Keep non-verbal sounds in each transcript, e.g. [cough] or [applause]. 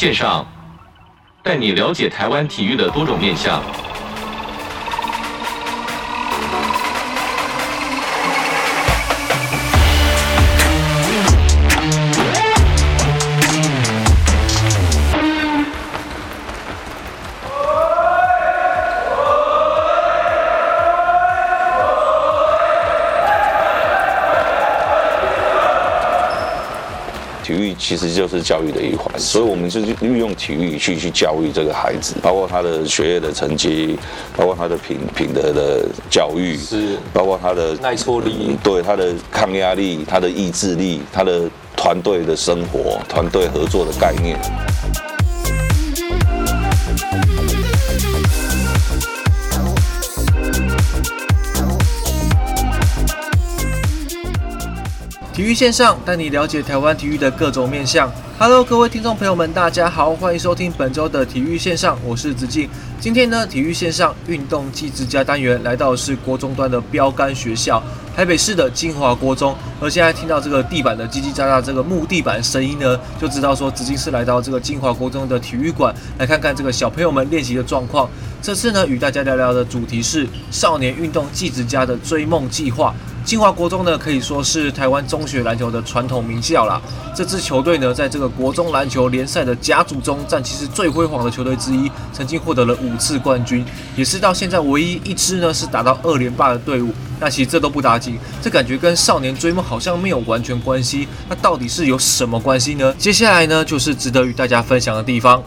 线上，带你了解台湾体育的多种面向。其实就是教育的一环，所以我们就是运用体育去去教育这个孩子，包括他的学业的成绩，包括他的品品德的教育，是，包括他的耐挫力，嗯，对，他的抗压力，他的意志力，他的团队的生活，团队合作的概念。体育线上带你了解台湾体育的各种面向。Hello，各位听众朋友们，大家好，欢迎收听本周的体育线上，我是子敬。今天呢，体育线上运动技职家单元来到的是国中端的标杆学校台北市的金华国中。而现在听到这个地板的叽叽喳喳这个木地板声音呢，就知道说子敬是来到这个金华国中的体育馆来看看这个小朋友们练习的状况。这次呢，与大家聊聊的主题是少年运动技职家的追梦计划。金华国中呢，可以说是台湾中学篮球的传统名校啦。这支球队呢，在这个国中篮球联赛的甲组中占其实最辉煌的球队之一，曾经获得了五次冠军，也是到现在唯一一支呢是打到二连霸的队伍。那其实这都不打紧，这感觉跟少年追梦好像没有完全关系。那到底是有什么关系呢？接下来呢，就是值得与大家分享的地方。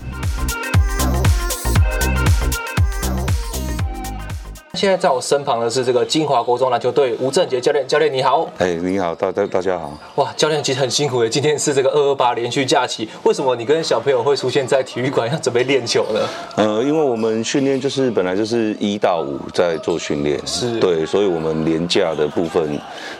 现在在我身旁的是这个金华国中篮球队吴正杰教练，教练你好。哎，你好，大大大家好。哇，教练其实很辛苦的，今天是这个二二八连续假期，为什么你跟小朋友会出现在体育馆要准备练球呢？呃，因为我们训练就是本来就是一到五在做训练，是对，所以我们连假的部分，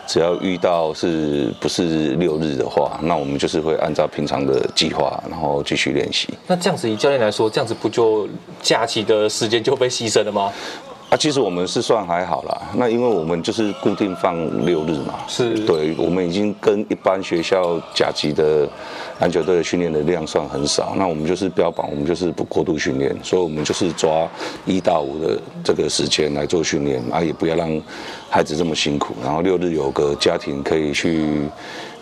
只要遇到是不是六日的话，那我们就是会按照平常的计划，然后继续练习。那这样子以教练来说，这样子不就假期的时间就被牺牲了吗？啊，其实我们是算还好啦。那因为我们就是固定放六日嘛，是对，我们已经跟一般学校甲级的篮球队的训练的量算很少。那我们就是标榜，我们就是不过度训练，所以我们就是抓一到五的这个时间来做训练，啊，也不要让孩子这么辛苦。然后六日有个家庭可以去。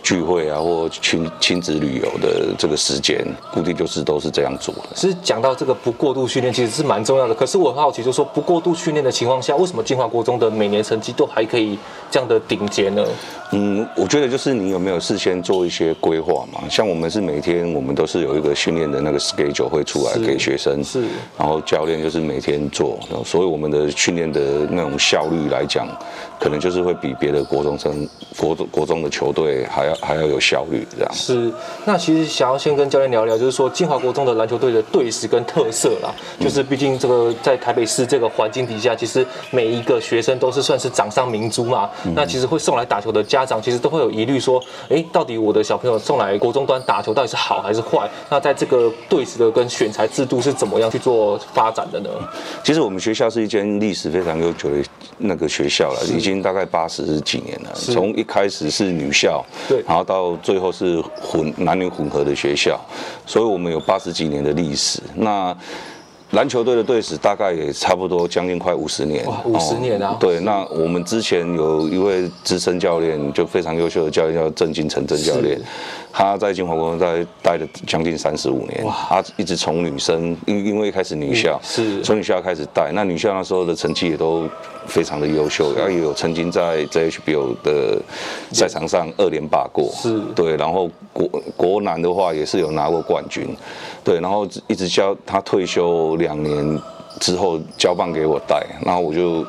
聚会啊，或亲亲子旅游的这个时间固定就是都是这样做的。其实讲到这个不过度训练，其实是蛮重要的。可是我很好奇，就是说不过度训练的情况下，为什么金华国中的每年成绩都还可以这样的顶尖呢？嗯，我觉得就是你有没有事先做一些规划嘛？像我们是每天我们都是有一个训练的那个 schedule 会出来给学生，是，然后教练就是每天做，所以我们的训练的那种效率来讲，可能就是会比别的国中生、国国中的球队还要还要有效率这样。是，那其实想要先跟教练聊聊，就是说金华国中的篮球队的队史跟特色啦，就是毕竟这个在台北市这个环境底下，其实每一个学生都是算是掌上明珠嘛，那其实会送来打球的家。家长其实都会有疑虑，说：“哎，到底我的小朋友送来国中端打球到底是好还是坏？那在这个队史的跟选材制度是怎么样去做发展的呢？”其实我们学校是一间历史非常悠久的那个学校了，已经大概八十几年了。从一开始是女校，对，然后到最后是混男女混合的学校，所以我们有八十几年的历史。那篮球队的队史大概也差不多将近快五十年，五十年啊！对，那我们之前有一位资深教练，就非常优秀的教练叫郑金成郑教练，他在金华国中在待了将近三十五年，他一直从女生，因因为一开始女校，是。从女校开始带，那女校那时候的成绩也都非常的优秀，然后也有曾经在 JHBO 的赛场上二连霸过，是。对，然后国国男的话也是有拿过冠军。对，然后一直教他退休两年之后交棒给我带，然后我就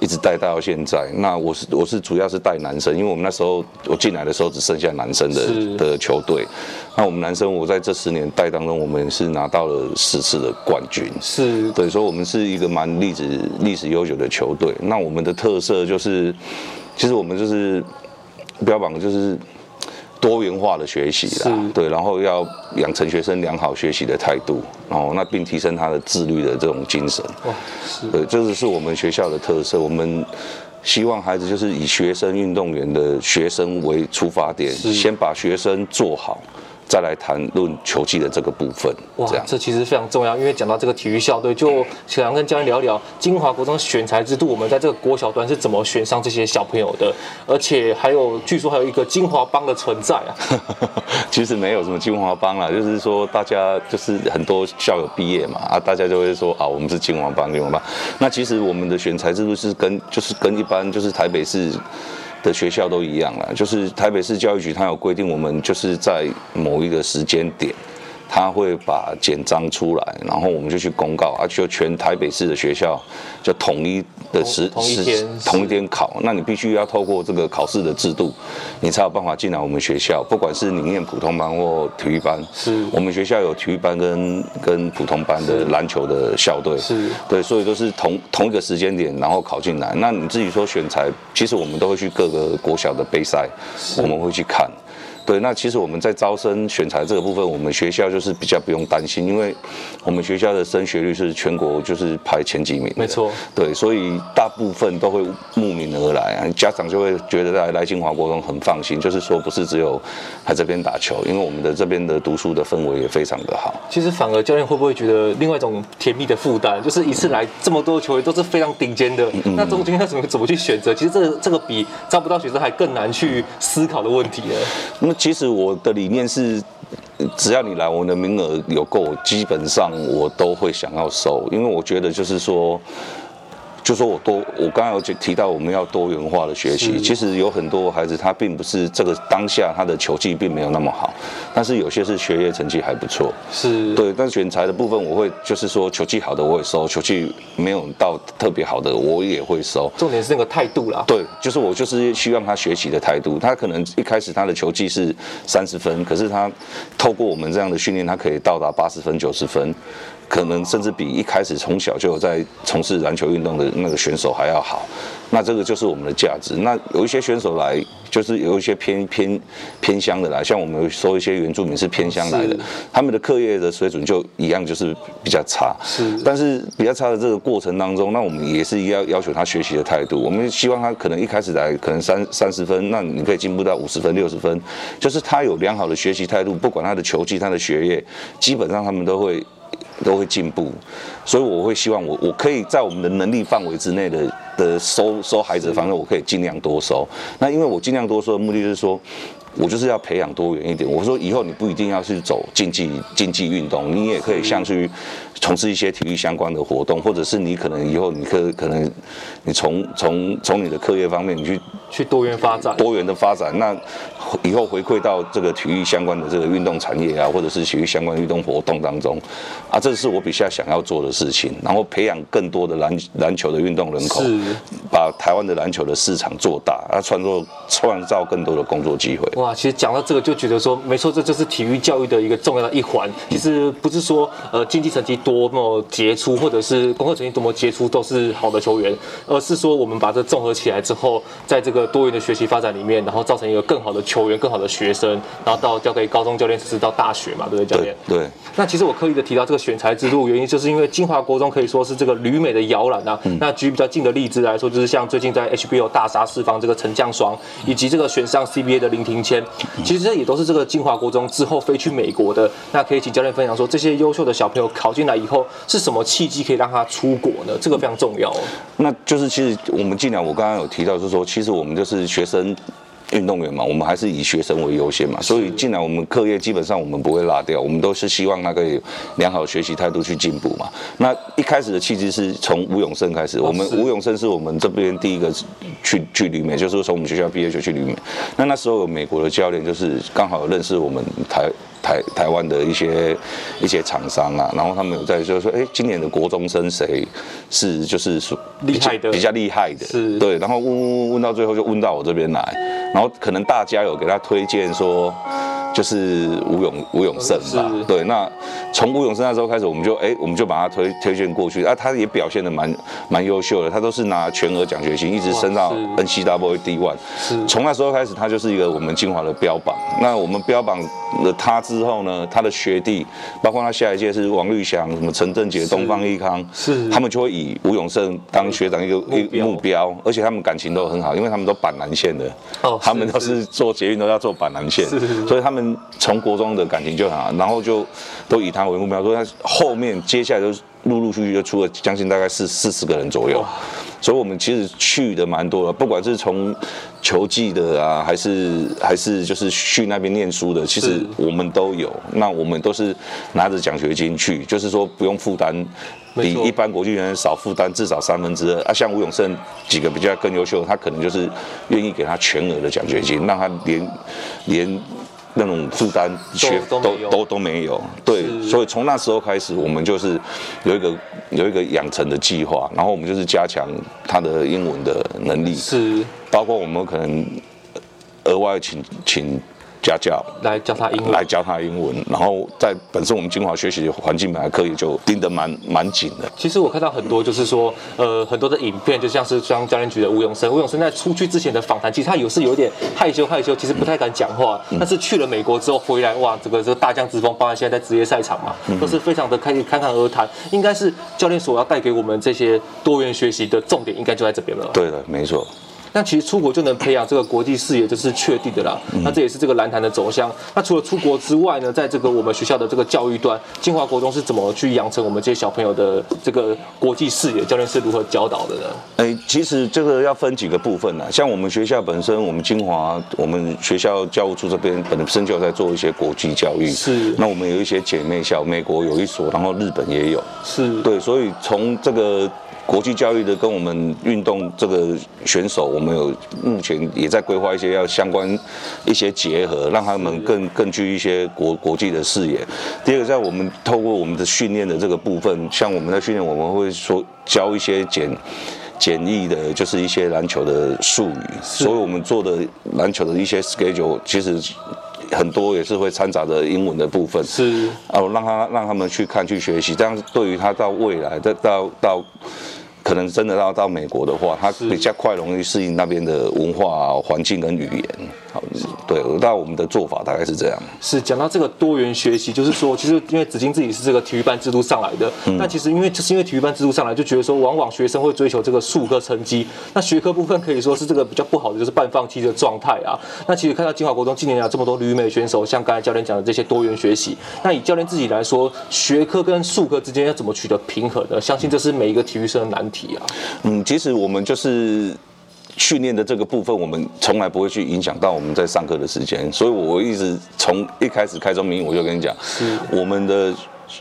一直带带到现在。那我是我是主要是带男生，因为我们那时候我进来的时候只剩下男生的的球队。那我们男生我在这十年带当中，我们是拿到了十次的冠军。是对，所以我们是一个蛮历史历史悠久的球队。那我们的特色就是，其实我们就是标榜就是。多元化的学习啦，对，然后要养成学生良好学习的态度，然后那并提升他的自律的这种精神。对，这个是我们学校的特色。我们希望孩子就是以学生运动员的学生为出发点，先把学生做好，再来谈论球技的这个部分。哇，这，这其实非常重要，因为讲到这个体育校队，就想跟教练聊聊金华国中选材制度，我们在这个国小端是怎么选上这些小朋友的，而且还有据说还有一个金华帮的存在啊。[laughs] 其实没有什么金华帮啦，就是说大家就是很多校友毕业嘛，啊，大家就会说啊，我们是金华帮，金华帮。那其实我们的选材制度是跟就是跟一般就是台北市。的学校都一样了，就是台北市教育局，它有规定，我们就是在某一个时间点。他会把简章出来，然后我们就去公告，啊，就全台北市的学校就统一的时同，同一天同一天考，那你必须要透过这个考试的制度，你才有办法进来我们学校。不管是你念普通班或体育班，是我们学校有体育班跟跟普通班的篮球的校队，是对，所以都是同同一个时间点，然后考进来。那你自己说选材，其实我们都会去各个国小的杯赛，我们会去看。对，那其实我们在招生选材这个部分，我们学校就是比较不用担心，因为我们学校的升学率是全国就是排前几名。没错。对，所以大部分都会慕名而来啊，家长就会觉得来来金华国中很放心，就是说不是只有来这边打球，因为我们的这边的读书的氛围也非常的好。其实反而教练会不会觉得另外一种甜蜜的负担，就是一次来这么多球员都是非常顶尖的，嗯、那中间要怎么怎么去选择？其实这个这个比招不到学生还更难去思考的问题呢。那其实我的理念是，只要你来，我的名额有够，基本上我都会想要收，因为我觉得就是说。就说我多，我刚刚有提到我们要多元化的学习。其实有很多孩子他并不是这个当下他的球技并没有那么好，但是有些是学业成绩还不错。是对，但是选材的部分我会就是说球技好的我会收，球技没有到特别好的我也会收。重点是那个态度啦。对，就是我就是希望他学习的态度。他可能一开始他的球技是三十分，可是他透过我们这样的训练，他可以到达八十分、九十分。可能甚至比一开始从小就有在从事篮球运动的那个选手还要好，那这个就是我们的价值。那有一些选手来，就是有一些偏偏偏乡的来，像我们说一些原住民是偏乡来的，他们的课业的水准就一样，就是比较差。是，但是比较差的这个过程当中，那我们也是要要求他学习的态度。我们希望他可能一开始来可能三三十分，那你可以进步到五十分、六十分，就是他有良好的学习态度，不管他的球技、他的学业，基本上他们都会。都会进步，所以我会希望我我可以在我们的能力范围之内的的收收孩子的方式，我可以尽量多收。那因为我尽量多收的目的就是说，我就是要培养多元一点。我说以后你不一定要去走竞技竞技运动，你也可以像去从事一些体育相关的活动，或者是你可能以后你可可能你从从从你的课业方面你去去多元发展，多元的发展那。以后回馈到这个体育相关的这个运动产业啊，或者是体育相关运动活动当中，啊，这是我比较想要做的事情。然后培养更多的篮篮球的运动人口，把台湾的篮球的市场做大，啊，创造创造更多的工作机会。哇，其实讲到这个就觉得说，没错，这就是体育教育的一个重要的一环。其实不是说呃经济成绩多么杰出，或者是功课成绩多么杰出都是好的球员，而是说我们把这综合起来之后，在这个多元的学习发展里面，然后造成一个更好的球。员更好的学生，然后到交给高中教练，甚至到大学嘛，对不对，教练？对。那其实我刻意的提到这个选材之路，原因就是因为金华国中可以说是这个旅美的摇篮啊。嗯、那举比较近的例子来说，就是像最近在 HBO 大杀四方这个陈将双，以及这个选上 CBA 的林庭谦，其实这也都是这个金华国中之后飞去美国的。那可以请教练分享说，这些优秀的小朋友考进来以后，是什么契机可以让他出国呢？这个非常重要。那就是其实我们进来，我刚刚有提到，就是说，其实我们就是学生。运动员嘛，我们还是以学生为优先嘛，所以进来我们课业基本上我们不会落掉，我们都是希望他可以良好学习态度去进步嘛。那一开始的契机是从吴永胜开始，我们吴永胜是我们这边第一个去去旅美，就是从我们学校毕业就去旅美。那那时候有美国的教练，就是刚好认识我们台。台台湾的一些一些厂商啊，然后他们有在就是说，哎，今年的国中生谁是就是说厉害的，比较厉害的，是对，然后问问问问到最后就问到我这边来，然后可能大家有给他推荐说。就是吴永吴永胜吧，对，那从吴永胜那时候开始，我们就哎，我们就把他推推荐过去。啊，他也表现的蛮蛮优秀的，他都是拿全额奖学金，一直升到 NCAA D1。是，从那时候开始，他就是一个我们金华的标榜。那我们标榜了他之后呢，他的学弟，包括他下一届是王绿祥、什么陈正杰、东方益康，是，他们就会以吴永胜当学长一个一目标，而且他们感情都很好，因为他们都板南线的，哦，他们都是做捷运都要做板南线，所以他们。们从国中的感情就很好，然后就都以他为目标，说他后面接下来都陆陆续续就出了将近大概四四十个人左右。所以，我们其实去的蛮多的，不管是从球技的啊，还是还是就是去那边念书的，其实我们都有。那我们都是拿着奖学金去，就是说不用负担，比一般国际学生少负担至少三分之二啊。像吴永胜几个比较更优秀，他可能就是愿意给他全额的奖学金，让他连连。那种负担全都都都，都没有，对，所以从那时候开始，我们就是有一个有一个养成的计划，然后我们就是加强他的英文的能力，是，包括我们可能额外请请。家教来教他英文，来教他英文，然后在本身我们精华学习的环境本来课业就盯得蛮蛮紧的。其实我看到很多就是说，呃，很多的影片，就像是像教练局的吴永生，吴永生在出去之前的访谈，其实他有是有点害羞害羞，其实不太敢讲话。但是去了美国之后回来，哇，这个这个大将之风，包括现在在职业赛场嘛，都是非常的开侃侃而谈。应该是教练所要带给我们这些多元学习的重点，应该就在这边了。对的，没错。那其实出国就能培养这个国际视野，这是确定的啦。那这也是这个蓝坛的走向。那除了出国之外呢，在这个我们学校的这个教育端，金华国中是怎么去养成我们这些小朋友的这个国际视野？教练是如何教导的呢？哎，其实这个要分几个部分呢。像我们学校本身，我们金华，我们学校教务处这边本身就在做一些国际教育。是。那我们有一些姐妹校，美国有一所，然后日本也有。是。对，所以从这个。国际教育的跟我们运动这个选手，我们有目前也在规划一些要相关一些结合，让他们更更具一些国国际的视野。第二个，在我们透过我们的训练的这个部分，像我们的训练，我们会说教一些简简易的，就是一些篮球的术语。所以我们做的篮球的一些 schedule，其实很多也是会掺杂着英文的部分。是啊，让他让他们去看去学习，这样对于他到未来的到到。可能真的要到美国的话，他比较快容易适应那边的文化环境跟语言。好，对，那我们的做法大概是这样。是讲到这个多元学习，就是说，其实因为子金自己是这个体育班制度上来的，那、嗯、其实因为就是因为体育班制度上来，就觉得说，往往学生会追求这个数科成绩，那学科部分可以说是这个比较不好的，就是半放弃的状态啊。那其实看到金华国中近年来这么多旅美选手，像刚才教练讲的这些多元学习，那以教练自己来说，学科跟数科之间要怎么取得平衡呢？相信这是每一个体育生的难题啊。嗯，其实我们就是训练的这个部分，我们从来不会去影响到我们在上课的时间，所以我一直从一开始开宗明义我就跟你讲，是我们的。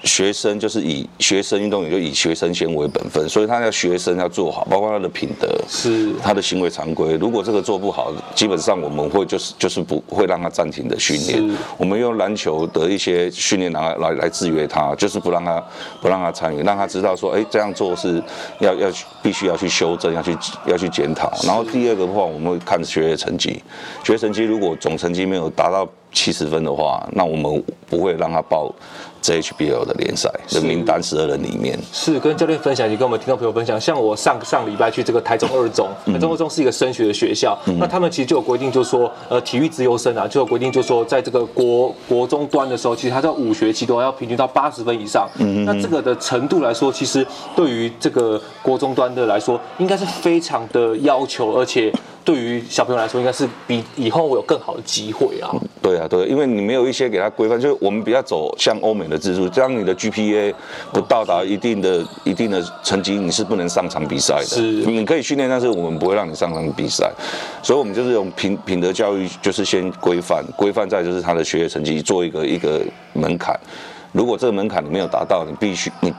学生就是以学生运动员就以学生先为本分，所以他要学生要做好，包括他的品德，是他的行为常规。如果这个做不好，基本上我们会就是就是不会让他暂停的训练。我们用篮球的一些训练来来来制约他，就是不让他不让他参与，让他知道说，哎，这样做是要要必须要去修正，要去要去检讨。然后第二个的话，我们会看学业成绩，学业成绩如果总成绩没有达到七十分的话，那我们不会让他报。JHBL 的联赛的名单十二人里面是，跟教练分享，也跟我们听众朋友分享。像我上上礼拜去这个台中二中，台中二中是一个升学的学校，嗯、那他们其实就有规定，就是说，呃，体育资优生啊，就有规定，就是说，在这个国国中端的时候，其实他在五学期都要平均到八十分以上。嗯，那这个的程度来说，其实对于这个国中端的来说，应该是非常的要求，而且。对于小朋友来说，应该是比以后我有更好的机会啊。对啊，对，因为你没有一些给他规范，就是我们比较走向欧美的制度，当你的 GPA 不到达一定的一定的成绩，你是不能上场比赛的。是，你可以训练，但是我们不会让你上场比赛。所以，我们就是用品品德教育，就是先规范，规范在就是他的学业成绩做一个一个门槛。如果这个门槛你没有达到，你必须你。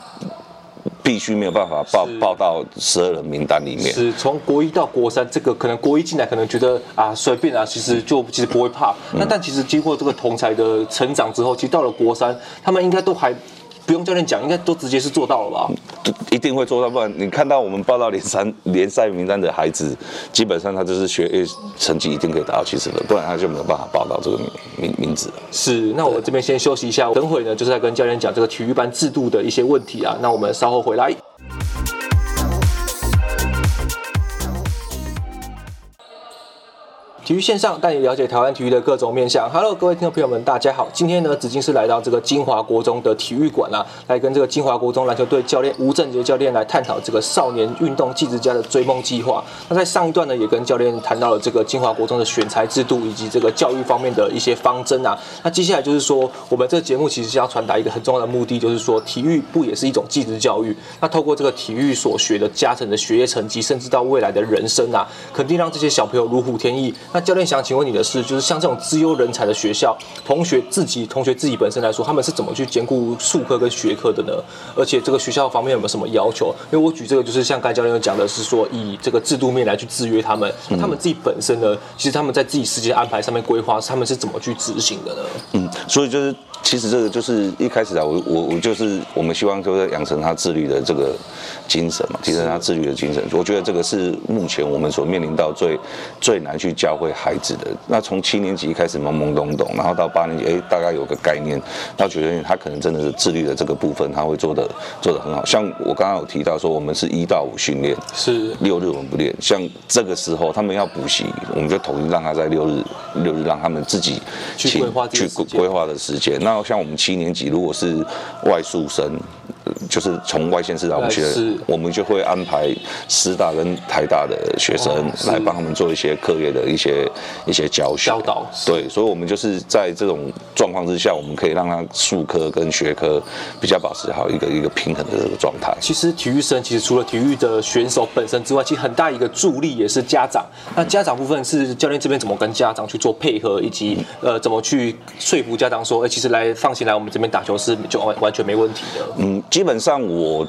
必须没有办法报报到十二人名单里面。是从国一到国三，这个可能国一进来可能觉得啊随便啊，其实就其实不会怕。那、嗯、但其实经过这个同才的成长之后，其实到了国三，他们应该都还。不用教练讲，应该都直接是做到了吧？一定会做到，不然你看到我们报到联三联赛名单的孩子，基本上他就是学业成绩一定可以达到七十分，不然他就没有办法报到这个名名名字了。是，那我这边先休息一下，等会呢就是在跟教练讲这个体育班制度的一些问题啊。那我们稍后回来。体育线上带你了解台湾体育的各种面向。Hello，各位听众朋友们，大家好。今天呢，子敬是来到这个金华国中的体育馆啊，来跟这个金华国中篮球队教练吴正杰教练来探讨这个少年运动技职家的追梦计划。那在上一段呢，也跟教练谈到了这个金华国中的选材制度以及这个教育方面的一些方针啊。那接下来就是说，我们这个节目其实是要传达一个很重要的目的，就是说体育不也是一种技职教育？那透过这个体育所学的加成的学业成绩，甚至到未来的人生啊，肯定让这些小朋友如虎添翼。教练想请问你的是，就是像这种资优人才的学校，同学自己同学自己本身来说，他们是怎么去兼顾术科跟学科的呢？而且这个学校方面有没有什么要求？因为我举这个就是像刚才教练讲的是说，以这个制度面来去制约他们，他们自己本身呢，其实他们在自己时间安排上面规划，他们是怎么去执行的呢？嗯，所以就是其实这个就是一开始啊，我我我就是我们希望就是养成他自律的这个精神嘛，提升他自律的精神。我觉得这个是目前我们所面临到最最难去教会孩子。的那从七年级开始懵懵懂懂，然后到八年级，哎，大概有个概念，到九年级他可能真的是自律的这个部分，他会做的做的很好。像我刚刚有提到说，我们是一到五训练，是六日我们不练。像这个时候他们要补习，我们就统一让他在六日六日让他们自己去规划去规划的时间。那像我们七年级如果是外宿生。就是从外县市来我们学，我们就会安排师大跟台大的学生来帮他们做一些课业的一些一些教学教导。对，所以，我们就是在这种状况之下，我们可以让他术科跟学科比较保持好一个一个平衡的这个状态。其实体育生其实除了体育的选手本身之外，其实很大一个助力也是家长。那家长部分是教练这边怎么跟家长去做配合，以及呃怎么去说服家长说，哎，其实来放心来我们这边打球是就完完全没问题的。嗯。基本上我，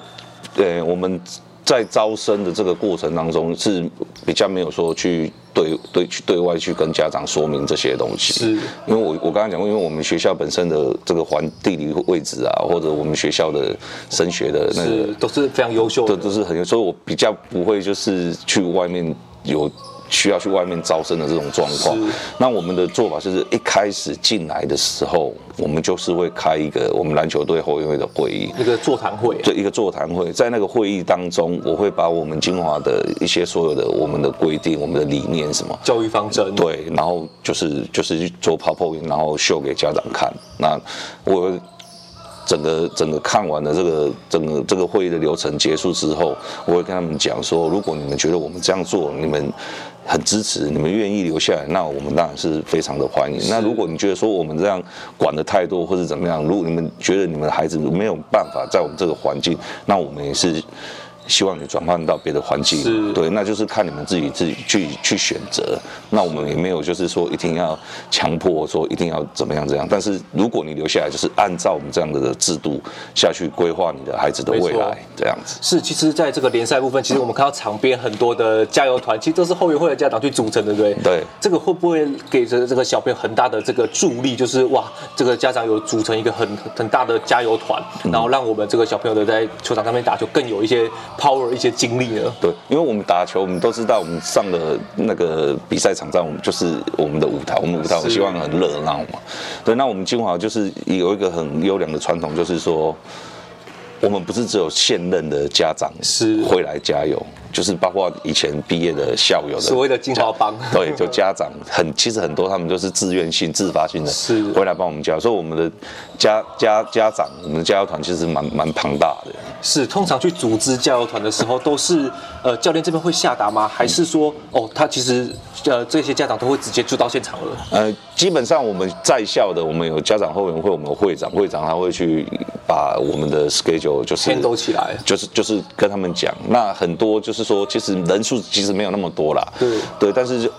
呃，我们在招生的这个过程当中是比较没有说去对对去对外去跟家长说明这些东西，是，因为我我刚刚讲过，因为我们学校本身的这个环地理位置啊，或者我们学校的升学的那个都是非常优秀的，都都是很优秀，所以我比较不会就是去外面有。需要去外面招生的这种状况，那我们的做法就是一开始进来的时候，我们就是会开一个我们篮球队后援会的会议，一个座谈会，对，一个座谈会，在那个会议当中，我会把我们金华的一些所有的我们的规定、我们的理念什么教育方针，对，然后就是就是去做 PowerPoint，然后秀给家长看。那我。整个整个看完了这个整个这个会议的流程结束之后，我会跟他们讲说，如果你们觉得我们这样做，你们很支持，你们愿意留下来，那我们当然是非常的欢迎。那如果你觉得说我们这样管的太多或者怎么样，如果你们觉得你们的孩子没有办法在我们这个环境，那我们也是。希望你转换到别的环境，对，那就是看你们自己自己去去选择。那我们也没有就是说一定要强迫说一定要怎么样怎样。但是如果你留下来，就是按照我们这样的制度下去规划你的孩子的未来，这样子。是，其实在这个联赛部分，其实我们看到场边很多的加油团，其实都是后援会的家长去组成的，对不对？对。这个会不会给着这个小朋友很大的这个助力？就是哇，这个家长有组成一个很很大的加油团，然后让我们这个小朋友的在球场上面打球更有一些。Power 一些经历了，对，因为我们打球，我们都知道，我们上了那个比赛场上，我们就是我们的舞台，我们舞台，我希望很热闹嘛。对，那我们金华就是有一个很优良的传统，就是说，我们不是只有现任的家长是会来加油。就是包括以前毕业的校友的所谓的金华帮，对，就家长很其实很多他们都是自愿性、自发性的，是回来帮我们教。所以我们的家家家长，我们的加油团其实蛮蛮庞大的。是，通常去组织加油团的时候，都是呃教练这边会下达吗？还是说哦，他其实呃这些家长都会直接就到现场了？呃，基本上我们在校的，我们有家长后援会，我们有会长，会长他会去把我们的 schedule 就是牵起来，就是就是跟他们讲。那很多就是。是说，其实人数其实没有那么多啦，对对，但是就。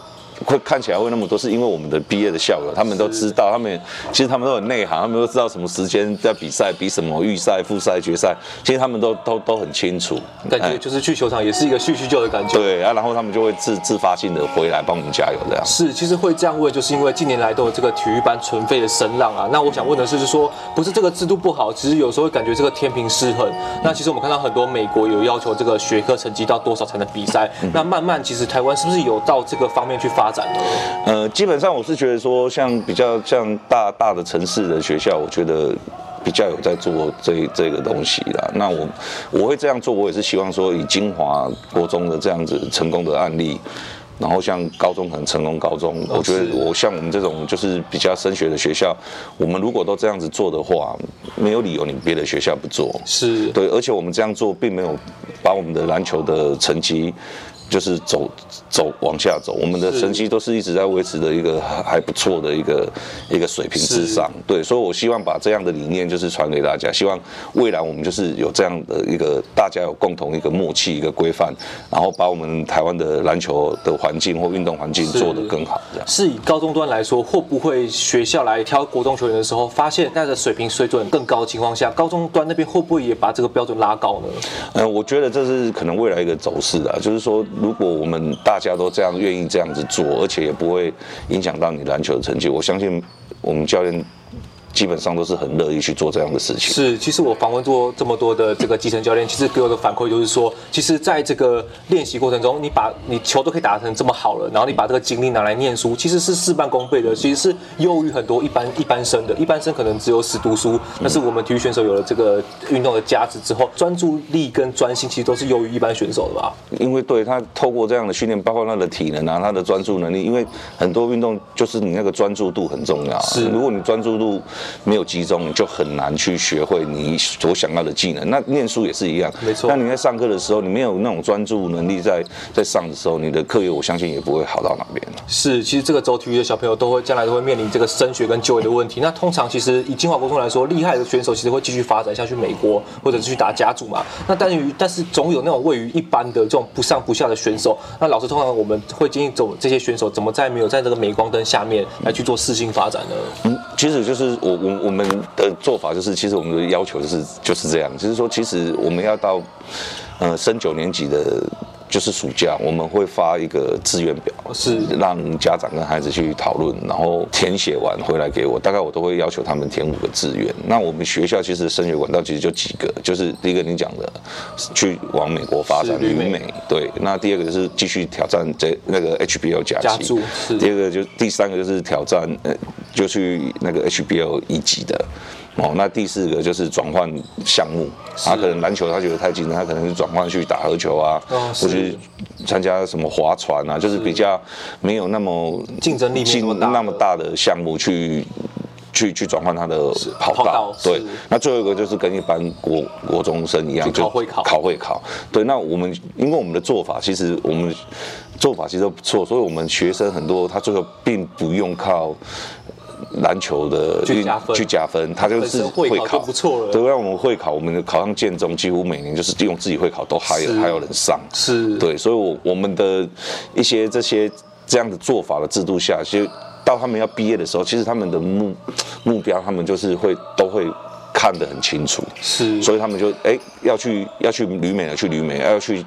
会看起来会那么多，是因为我们的毕业的校友，他们都知道，他们其实他们都很内行，他们都知道什么时间在比赛，比什么预赛、复赛、决赛，其实他们都都都很清楚。感觉就是去球场也是一个叙叙旧的感觉。对啊，然后他们就会自自发性的回来帮我们加油这样。是，其实会这样问，就是因为近年来都有这个体育班存废的声浪啊。那我想问的是，就是说不是这个制度不好，其实有时候会感觉这个天平失衡。那其实我们看到很多美国有要求这个学科成绩到多少才能比赛，那慢慢其实台湾是不是有到这个方面去发展呢？呃，基本上我是觉得说，像比较像大大的城市的学校，我觉得比较有在做这这个东西啦。那我我会这样做，我也是希望说，以金华国中的这样子成功的案例，然后像高中可能成功高中，哦、我觉得我像我们这种就是比较升学的学校，我们如果都这样子做的话，没有理由你别的学校不做。是对，而且我们这样做并没有把我们的篮球的成绩。就是走走往下走，我们的成绩都是一直在维持的一个还不错的一个一个水平之上。对，所以我希望把这样的理念就是传给大家，希望未来我们就是有这样的一个大家有共同一个默契、一个规范，然后把我们台湾的篮球的环境或运动环境做得更好。这样是以高中端来说，会不会学校来挑国中球员的时候，发现大家的水平水准更高的情况下，高中端那边会不会也把这个标准拉高呢？嗯，我觉得这是可能未来一个走势啊，就是说。如果我们大家都这样愿意这样子做，而且也不会影响到你篮球的成绩，我相信我们教练。基本上都是很乐意去做这样的事情。是，其实我访问过这么多的这个基层教练，其实给我的反馈就是说，其实在这个练习过程中，你把你球都可以打成这么好了，然后你把这个精力拿来念书，其实是事半功倍的，其实是优于很多一般一般生的。一般生可能只有死读书，但是我们体育选手有了这个运动的价值之后，专注力跟专心其实都是优于一般选手的吧？因为对他透过这样的训练，包括他的体能啊，他的专注能力，因为很多运动就是你那个专注度很重要。是，如果你专注度没有集中，你就很难去学会你所想要的技能。那念书也是一样，没错。那你在上课的时候，你没有那种专注能力在，在在上的时候，你的课业我相信也不会好到哪边。是，其实这个走体育的小朋友都会将来都会面临这个升学跟就业的问题。那通常其实以金华国中来说，厉害的选手其实会继续发展下去美国，或者是去打甲组嘛。那但于但是总有那种位于一般的这种不上不下的选手。那老师通常我们会建议走这些选手怎么在没有在这个镁光灯下面来去做适性发展呢？嗯，其实就是我我我们的做法就是，其实我们的要求就是就是这样，就是说，其实我们要到呃升九年级的。就是暑假我们会发一个志愿表，是让家长跟孩子去讨论，然后填写完回来给我，大概我都会要求他们填五个志愿。那我们学校其实升学管道其实就几个，就是第一个你讲的去往美国发展旅美，对。那第二个就是继续挑战这那个 HBL 假期，第二个就第三个就是挑战呃就去那个 HBO 一级的。哦，那第四个就是转换项目，他可能篮球他觉得太竞争，他可能是转换去打合球啊，或者参加什么划船啊，就是比较没有那么竞争力那么大的项目去去去转换他的跑道。对，那最后一个就是跟一般国国中生一样，就考会考，考会考。对，那我们因为我们的做法，其实我们做法其实都不错，所以我们学生很多，他最后并不用靠。篮球的去加分，去加分，他就是会考不错了。对，让我们会考，我们考上建中，几乎每年就是用自己会考都还有还有人上。是，对，所以，我我们的一些这些这样的做法的制度下，其实到他们要毕业的时候，其实他们的目目标，他们就是会都会看得很清楚。是，所以他们就哎要去要去旅美的去旅美，要去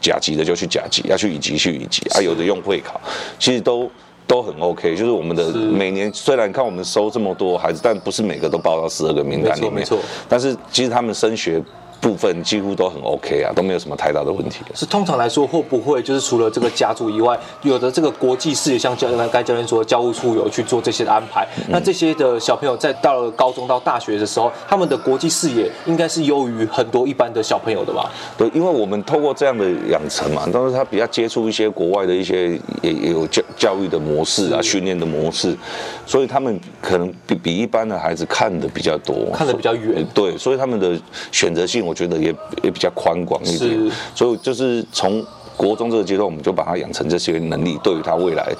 甲级的就去甲级，要去乙级去乙级啊，有的用会考，其实都。都很 OK，就是我们的每年虽然看我们收这么多孩子，但不是每个都报到十二个名单里面。没错，但是其实他们升学。部分几乎都很 OK 啊，都没有什么太大的问题。是通常来说，会不会就是除了这个家族以外，有的这个国际视野，像教刚才教练说，教务处有去做这些的安排。嗯、那这些的小朋友在到了高中到大学的时候，他们的国际视野应该是优于很多一般的小朋友的吧？对，因为我们透过这样的养成嘛，但是他比较接触一些国外的一些也也有教教育的模式啊，训练的模式，所以他们可能比比一般的孩子看的比较多，看的比较远。对，所以他们的选择性。我觉得也也比较宽广一点，所以就是从国中这个阶段，我们就把他养成这些能力，对于他未来。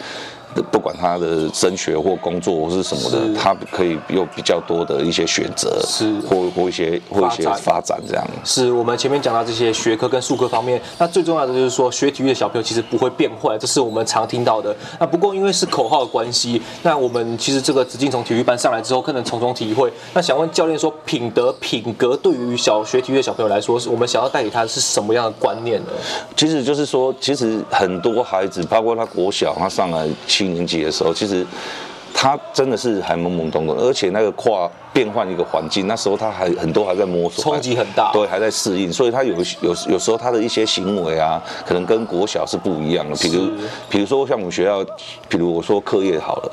不管他的升学或工作或是什么的，他可以有比较多的一些选择，是或或一些或一些发展这样。是我们前面讲到这些学科跟术科方面，那最重要的就是说，学体育的小朋友其实不会变坏，这是我们常听到的。那不过因为是口号的关系，那我们其实这个直径从体育班上来之后，可能从中体会。那想问教练说，品德品格对于小学体育的小朋友来说，我们想要带给他的是什么样的观念呢？其实就是说，其实很多孩子，包括他国小，他上来一年级的时候，其实他真的是还懵懵懂懂，而且那个跨变换一个环境，那时候他还很多还在摸索，冲击很大，对，还在适应，所以他有有有时候他的一些行为啊，可能跟国小是不一样的。比如，比如说像我们学校，比如我说课业好了。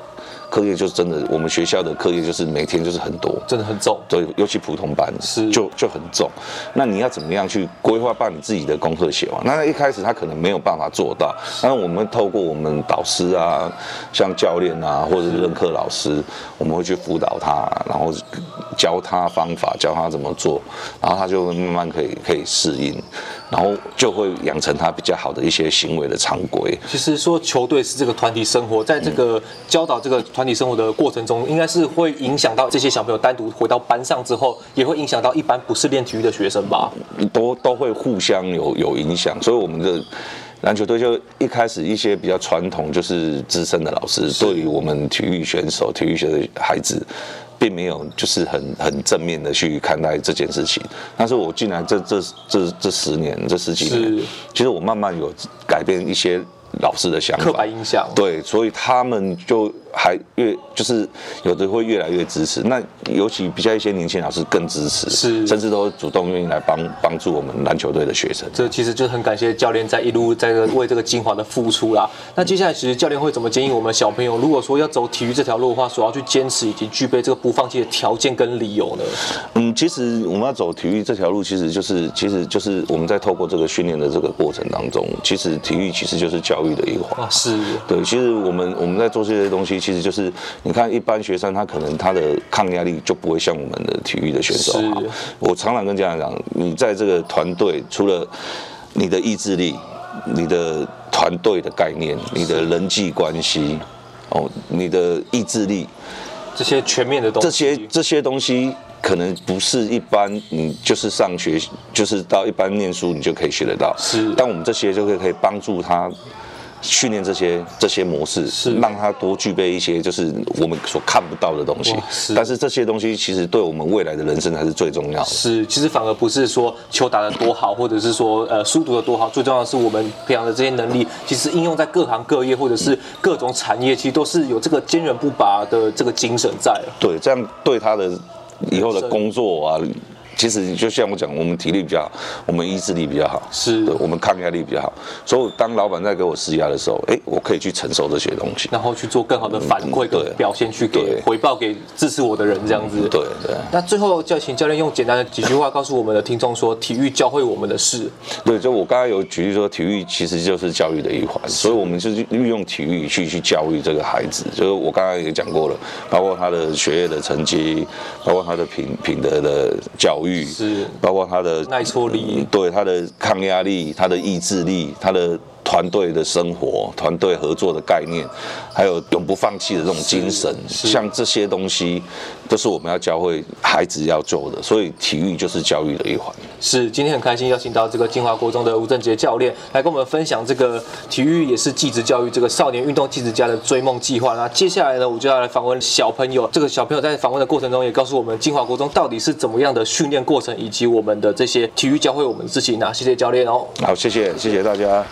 课业就是真的，我们学校的课业就是每天就是很多，真的很重。对，尤其普通班是就就很重。那你要怎么样去规划把你自己的功课写完？那一开始他可能没有办法做到，那我们透过我们导师啊，像教练啊，或者是任课老师，我们会去辅导他，然后教他方法，教他怎么做，然后他就慢慢可以可以适应，然后就会养成他比较好的一些行为的常规。其实说球队是这个团体生活，在这个教导这个团体生活的过程中，应该是会影响到这些小朋友单独回到班上之后，也会影响到一般不是练体育的学生吧？都都会互相有有影响，所以我们的篮球队就一开始一些比较传统，就是资深的老师，对于我们体育选手、体育学的孩子，并没有就是很很正面的去看待这件事情。但是我进来这这这这十年这十几年，其实我慢慢有改变一些。老师的想法，刻板印象，对，所以他们就还越就是有的会越来越支持。那尤其比较一些年轻老师更支持，是，甚至都主动愿意来帮帮助我们篮球队的学生。这其实就很感谢教练在一路在为这个精华的付出啦。那接下来其实教练会怎么建议我们小朋友，如果说要走体育这条路的话，所要去坚持以及具备这个不放弃的条件跟理由呢？嗯，其实我们要走体育这条路，其实就是其实就是我们在透过这个训练的这个过程当中，其实体育其实就是教育的一环。啊是对，其实我们我们在做这些东西，其实就是你看一般学生他可能他的抗压力就不会像我们的体育的选手好。我常常跟家长讲，你在这个团队，除了你的意志力、你的团队的概念、你的人际关系，哦，你的意志力，这些全面的东西，这些这些东西可能不是一般你就是上学就是到一般念书你就可以学得到。是，但我们这些就可以可以帮助他。训练这些这些模式，是让他多具备一些就是我们所看不到的东西。是，但是这些东西其实对我们未来的人生才是最重要的。是，其实反而不是说球打得多好，或者是说呃书读得多好，最重要的是我们培养的这些能力，其实应用在各行各业或者是各种产业，其实都是有这个坚韧不拔的这个精神在。对，这样对他的以后的工作啊。其实就像我讲，我们体力比较好，我们意志力比较好，是对，我们抗压力比较好，所以当老板在给我施压的时候，哎，我可以去承受这些东西，然后去做更好的反馈跟表现，去给回报给支持我的人，这样子。对对。那最后就请教练用简单的几句话告诉我们的听众说，体育教会我们的事。对，就我刚才有举例说，体育其实就是教育的一环，所以我们就是运用体育去去教育这个孩子。就是我刚才也讲过了，包括他的学业的成绩，包括他的品品德的教育。是，包括他的耐挫力，对他的抗压力，他的意志力，他的。团队的生活、团队合作的概念，还有永不放弃的这种精神，像这些东西，都是我们要教会孩子要做的。所以体育就是教育的一环。是，今天很开心邀请到这个金华国中的吴正杰教练来跟我们分享这个体育也是继职教育这个少年运动继职家的追梦计划。那接下来呢，我就要来访问小朋友。这个小朋友在访问的过程中也告诉我们，金华国中到底是怎么样的训练过程，以及我们的这些体育教会我们自己。那谢谢教练哦。好，谢谢，谢谢大家。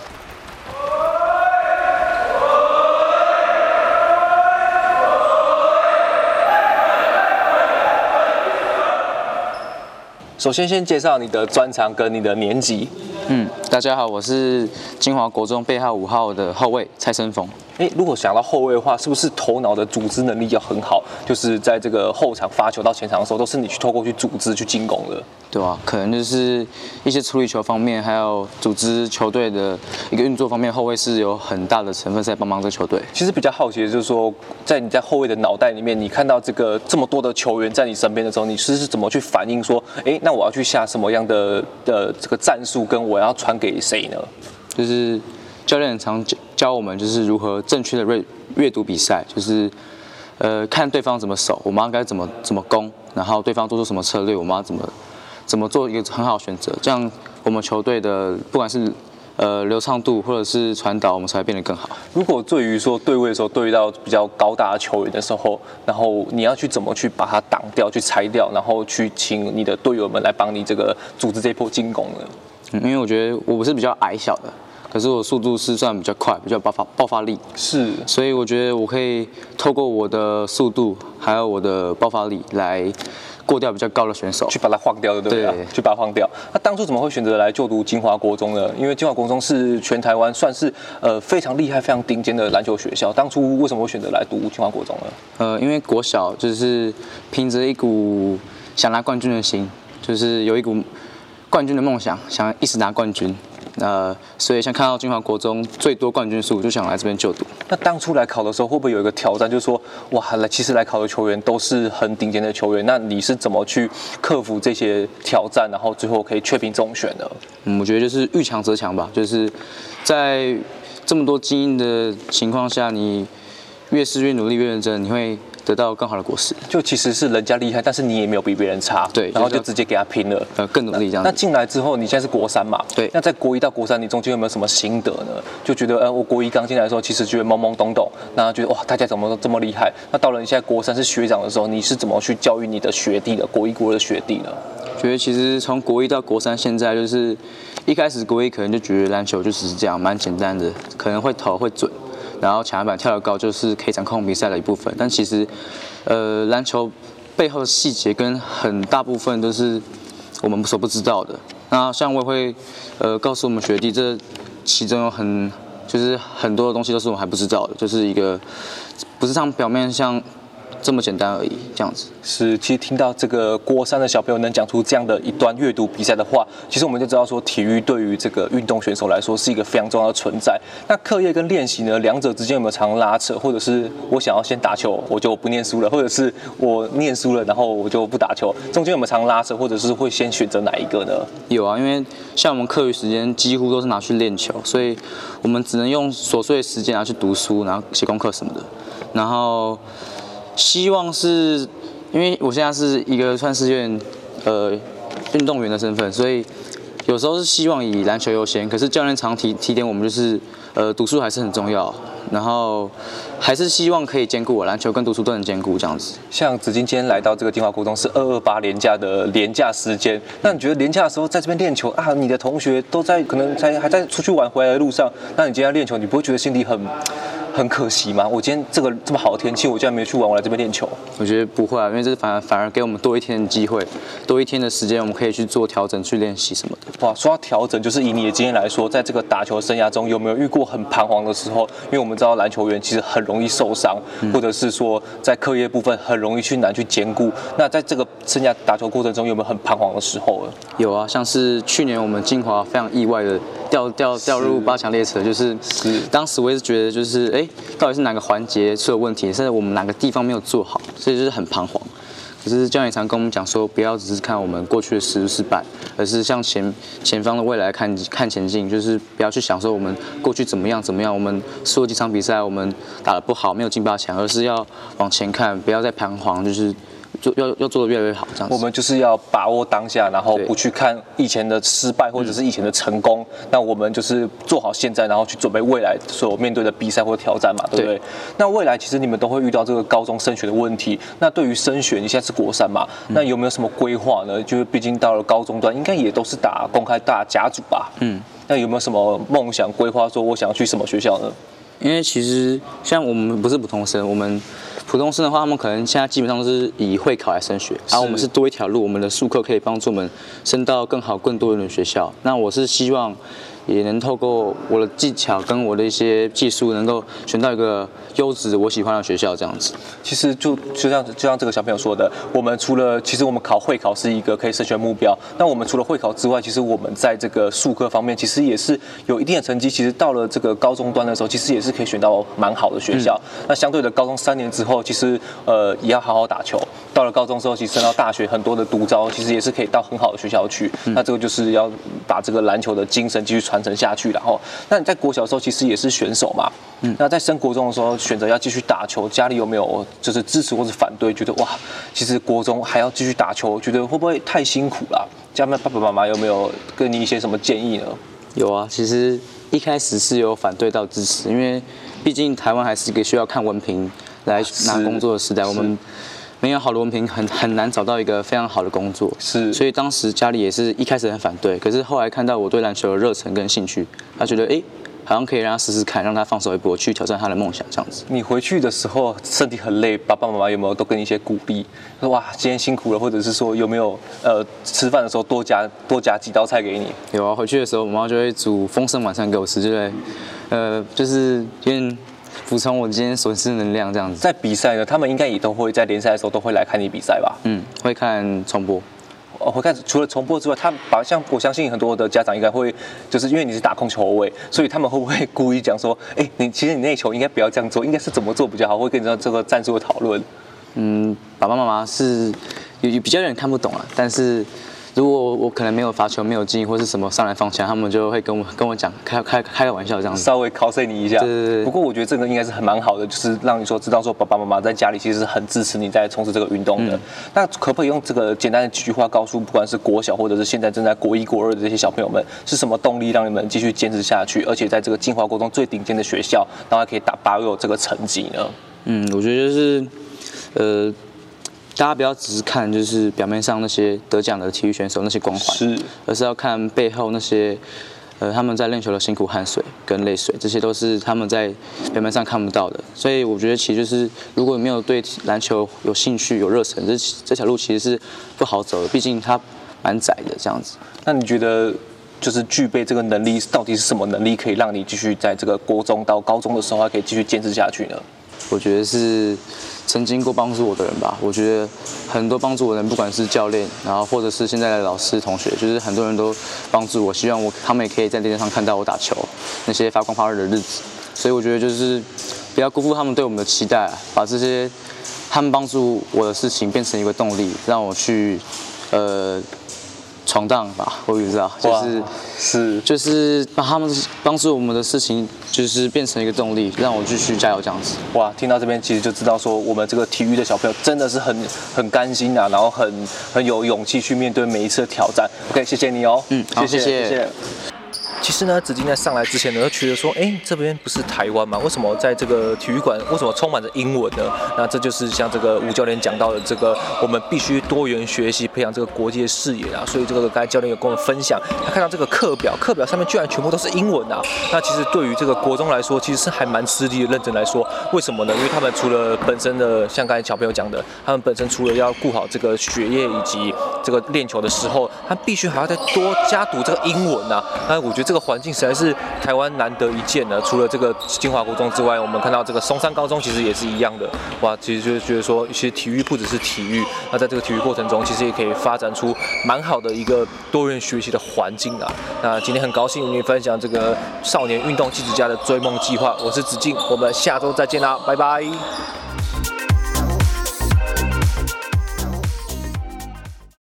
首先，先介绍你的专长跟你的年级。嗯，大家好，我是金华国中背号五号的后卫蔡生峰。哎，如果想到后卫的话，是不是头脑的组织能力要很好？就是在这个后场发球到前场的时候，都是你去透过去组织去进攻的。对啊，可能就是一些处理球方面，还有组织球队的一个运作方面，后卫是有很大的成分在帮忙这球队。其实比较好奇的就是说，在你在后卫的脑袋里面，你看到这个这么多的球员在你身边的时候，你是是怎么去反应说，哎，那我要去下什么样的的这个战术，跟我要传给谁呢？就是教练常教教我们，就是如何正确的阅阅读比赛，就是呃看对方怎么守，我们应该怎么怎么攻，然后对方做出什么策略，我们要怎么怎么做一个很好的选择，这样我们球队的不管是呃流畅度或者是传导，我们才会变得更好。如果对于说对位的时候，对遇到比较高大的球员的时候，然后你要去怎么去把它挡掉，去拆掉，然后去请你的队友们来帮你这个组织这一波进攻呢？嗯，因为我觉得我不是比较矮小的，可是我速度是算比较快，比较爆发爆发力是，所以我觉得我可以透过我的速度还有我的爆发力来。过掉比较高的选手，去把它晃掉，对不对？对，去把它晃掉。那当初怎么会选择来就读金华国中呢？因为金华国中是全台湾算是呃非常厉害、非常顶尖的篮球学校。当初为什么会选择来读金华国中呢？呃，因为国小就是凭着一股想拿冠军的心，就是有一股冠军的梦想，想一直拿冠军。呃，所以像看到金华国中最多冠军数，就想来这边就读。那当初来考的时候，会不会有一个挑战，就是说，哇，来其实来考的球员都是很顶尖的球员，那你是怎么去克服这些挑战，然后最后可以确定中选的？嗯，我觉得就是遇强则强吧，就是在这么多精英的情况下，你越是越努力越认真，你会。得到更好的果实，就其实是人家厉害，但是你也没有比别人差，对，然后就直接给他拼了，呃，更努力这样。那进来之后，你现在是国三嘛？对。那在国一到国三，你中间有没有什么心得呢？就觉得，呃，我国一刚进来的时候，其实觉得懵懵懂懂，那觉得哇，大家怎么都这么厉害？那到了你现在国三是学长的时候，你是怎么去教育你的学弟的？国一、国二的学弟呢？觉得其实从国一到国三，现在就是一开始国一可能就觉得篮球就只是这样，蛮简单的，可能会投会准。然后抢篮板跳得高就是可以掌控比赛的一部分，但其实，呃，篮球背后的细节跟很大部分都是我们所不知道的。那像我也会，呃，告诉我们学弟，这其中有很就是很多的东西都是我们还不知道的，就是一个不是像表面像。这么简单而已，这样子是。其实听到这个郭三的小朋友能讲出这样的一段阅读比赛的话，其实我们就知道说，体育对于这个运动选手来说是一个非常重要的存在。那课业跟练习呢，两者之间有没有常拉扯？或者是我想要先打球，我就不念书了；或者是我念书了，然后我就不打球，中间有没有常拉扯？或者是会先选择哪一个呢？有啊，因为像我们课余时间几乎都是拿去练球，所以我们只能用琐碎的时间拿去读书，然后写功课什么的，然后。希望是，因为我现在是一个算是有点呃运动员的身份，所以有时候是希望以篮球优先。可是教练常提提点我们，就是呃读书还是很重要，然后还是希望可以兼顾我篮球跟读书都能兼顾这样子。像子金今天来到这个金华国中是二二八年假的年假时间，那你觉得年假的时候在这边练球啊？你的同学都在可能在还在出去玩回来的路上，那你今天练球，你不会觉得心里很？很可惜吗？我今天这个这么好的天气，我竟然没有去玩，我来这边练球。我觉得不会啊，因为这反而反而给我们多一天的机会，多一天的时间，我们可以去做调整、去练习什么的。哇，说到调整，就是以你的经验来说，在这个打球生涯中，有没有遇过很彷徨的时候？因为我们知道篮球员其实很容易受伤，或者是说在课业部分很容易去难去兼顾。那在这个生涯打球过程中，有没有很彷徨的时候？有啊，像是去年我们金华非常意外的掉掉掉入八强列车，就是是当时我也是觉得就是哎。到底是哪个环节出了问题？甚至我们哪个地方没有做好，所以就是很彷徨。可是教练常跟我们讲说，不要只是看我们过去的失失败，而是向前前方的未来看看前进，就是不要去想说我们过去怎么样怎么样，我们输了几场比赛，我们打得不好，没有进八强，而是要往前看，不要再彷徨，就是。就要要做的越来越好，这样子。我们就是要把握当下，然后不去看以前的失败或者是以前的成功。嗯、那我们就是做好现在，然后去准备未来所面对的比赛或挑战嘛，对不对？对。那未来其实你们都会遇到这个高中升学的问题。那对于升学，你现在是国三嘛？嗯、那有没有什么规划呢？就是毕竟到了高中段，应该也都是打公开大甲组吧？嗯。那有没有什么梦想规划？说我想要去什么学校呢？因为其实像我们不是普通生，我们。普通生的话，他们可能现在基本上都是以会考来升学，然后我们是多一条路，我们的术课可以帮助我们升到更好、更多元的学校。那我是希望。也能透过我的技巧跟我的一些技术，能够选到一个优质我喜欢的学校这样子。其实就就像就像这个小朋友说的，我们除了其实我们考会考是一个可以升学目标，那我们除了会考之外，其实我们在这个数科方面其实也是有一定的成绩。其实到了这个高中端的时候，其实也是可以选到蛮好的学校。嗯、那相对的，高中三年之后，其实呃也要好好打球。到了高中之后，其实升到大学，很多的独招其实也是可以到很好的学校去。嗯、那这个就是要把这个篮球的精神继续传承下去，然后，那你在国小的时候其实也是选手嘛，嗯，那在升国中的时候选择要继续打球，家里有没有就是支持或者反对？觉得哇，其实国中还要继续打球，觉得会不会太辛苦了？家里爸爸妈妈有没有给你一些什么建议呢？有啊，其实一开始是有反对到支持，因为毕竟台湾还是一个需要看文凭来拿工作的时代，我们。没有好的文凭，很很难找到一个非常好的工作。是，所以当时家里也是一开始很反对，可是后来看到我对篮球的热忱跟兴趣，他觉得哎，好像可以让他试试看，让他放手一搏，去挑战他的梦想这样子。你回去的时候身体很累，爸爸妈妈有没有都给你一些鼓励？说哇，今天辛苦了，或者是说有没有呃吃饭的时候多夹多夹几道菜给你？有啊，回去的时候我妈就会煮丰盛晚餐给我吃，就会呃就是有点补充我今天损失的能量这样子。在比赛呢，他们应该也都会在联赛的时候都会来看你比赛吧？嗯，会看重播。哦，会看除了重播之外，他好像我相信很多的家长应该会，就是因为你是打控球后卫，所以他们会不会 [laughs] 故意讲说，哎，你其实你那球应该不要这样做，应该是怎么做比较好？会跟你说这个战术的讨论。嗯，爸爸妈妈是有比较有点看不懂啊，但是。如果我可能没有罚球没有进或是什么上来放枪，他们就会跟我跟我讲开开开个玩笑这样子，稍微考试你一下。对对对。不过我觉得这个应该是很蛮好的，就是让你说知道说爸爸妈妈在家里其实是很支持你在从事这个运动的。嗯、那可不可以用这个简单的几句话告诉不管是国小或者是现在正在国一国二的这些小朋友们，是什么动力让你们继续坚持下去，而且在这个进华国中最顶尖的学校，然后还可以打八六这个成绩呢？嗯，我觉得就是呃。大家不要只是看就是表面上那些得奖的体育选手那些光环，是，而是要看背后那些，呃，他们在练球的辛苦汗水跟泪水，这些都是他们在表面上看不到的。所以我觉得其实就是，如果你没有对篮球有兴趣、有热忱，这这条路其实是不好走的，毕竟它蛮窄的这样子。那你觉得，就是具备这个能力，到底是什么能力可以让你继续在这个国中到高中的时候还可以继续坚持下去呢？我觉得是。曾经过帮助我的人吧，我觉得很多帮助我的人，不管是教练，然后或者是现在的老师、同学，就是很多人都帮助我，希望我他们也可以在电视上看到我打球那些发光发热的日子。所以我觉得就是不要辜负他们对我们的期待，把这些他们帮助我的事情变成一个动力，让我去呃。闯荡吧，我也不知道，就是是就是把他们帮助我们的事情，就是变成一个动力，让我继续加油这样子。哇，听到这边其实就知道说，我们这个体育的小朋友真的是很很甘心啊，然后很很有勇气去面对每一次的挑战。OK，谢谢你哦，嗯，谢谢谢谢。其实呢，子金在上来之前呢，就觉得说，哎，这边不是台湾吗？为什么在这个体育馆，为什么充满着英文呢？那这就是像这个吴教练讲到的，这个我们必须多元学习，培养这个国际的视野啊。所以这个刚才教练有跟我们分享，他看到这个课表，课表上面居然全部都是英文啊。那其实对于这个国中来说，其实是还蛮吃力的。认真来说，为什么呢？因为他们除了本身的，像刚才小朋友讲的，他们本身除了要顾好这个学业以及这个练球的时候，他必须还要再多加读这个英文啊。那我觉得这个环境实在是。台湾难得一见的，除了这个金华国中之外，我们看到这个松山高中其实也是一样的。哇，其实就是觉得说，其实体育不只是体育，那在这个体育过程中，其实也可以发展出蛮好的一个多元学习的环境啊。那今天很高兴与你分享这个少年运动记者家的追梦计划，我是子敬，我们下周再见啦，拜拜。